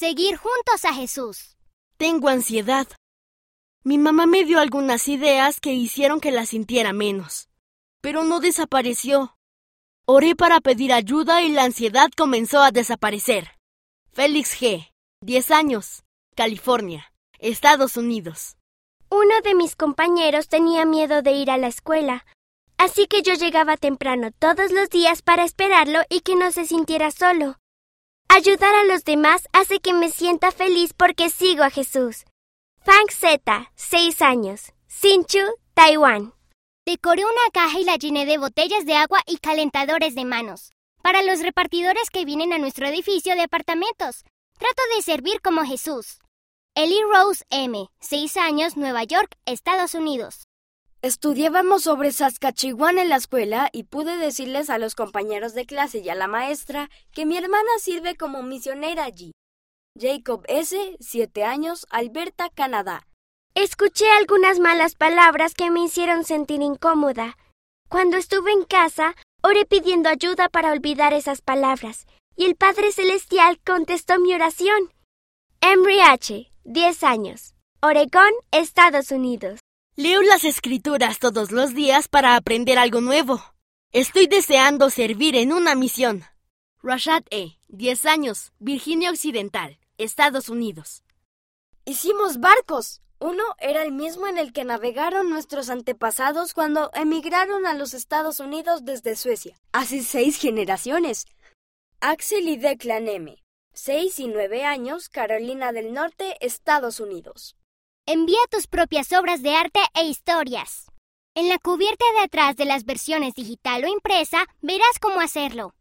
Seguir juntos a Jesús. Tengo ansiedad. Mi mamá me dio algunas ideas que hicieron que la sintiera menos, pero no desapareció. Oré para pedir ayuda y la ansiedad comenzó a desaparecer. Félix G., 10 años, California, Estados Unidos. Uno de mis compañeros tenía miedo de ir a la escuela, así que yo llegaba temprano todos los días para esperarlo y que no se sintiera solo. Ayudar a los demás hace que me sienta feliz porque sigo a Jesús. Fang Z, 6 años, Sinchu, Taiwán. Decoré una caja y la llené de botellas de agua y calentadores de manos. Para los repartidores que vienen a nuestro edificio de apartamentos. Trato de servir como Jesús. Ellie Rose M., 6 años, Nueva York, Estados Unidos. Estudiábamos sobre Saskatchewan en la escuela y pude decirles a los compañeros de clase y a la maestra que mi hermana sirve como misionera allí. Jacob S., 7 años, Alberta, Canadá. Escuché algunas malas palabras que me hicieron sentir incómoda. Cuando estuve en casa, oré pidiendo ayuda para olvidar esas palabras, y el Padre Celestial contestó mi oración. Emery H., 10 años. Oregón, Estados Unidos. Leo las escrituras todos los días para aprender algo nuevo. Estoy deseando servir en una misión. Rashad E., 10 años, Virginia Occidental, Estados Unidos. Hicimos barcos. Uno era el mismo en el que navegaron nuestros antepasados cuando emigraron a los Estados Unidos desde Suecia. Hace seis generaciones. Axel y Declan M. 6 y 9 años, Carolina del Norte, Estados Unidos. Envía tus propias obras de arte e historias. En la cubierta de atrás de las versiones digital o impresa verás cómo hacerlo.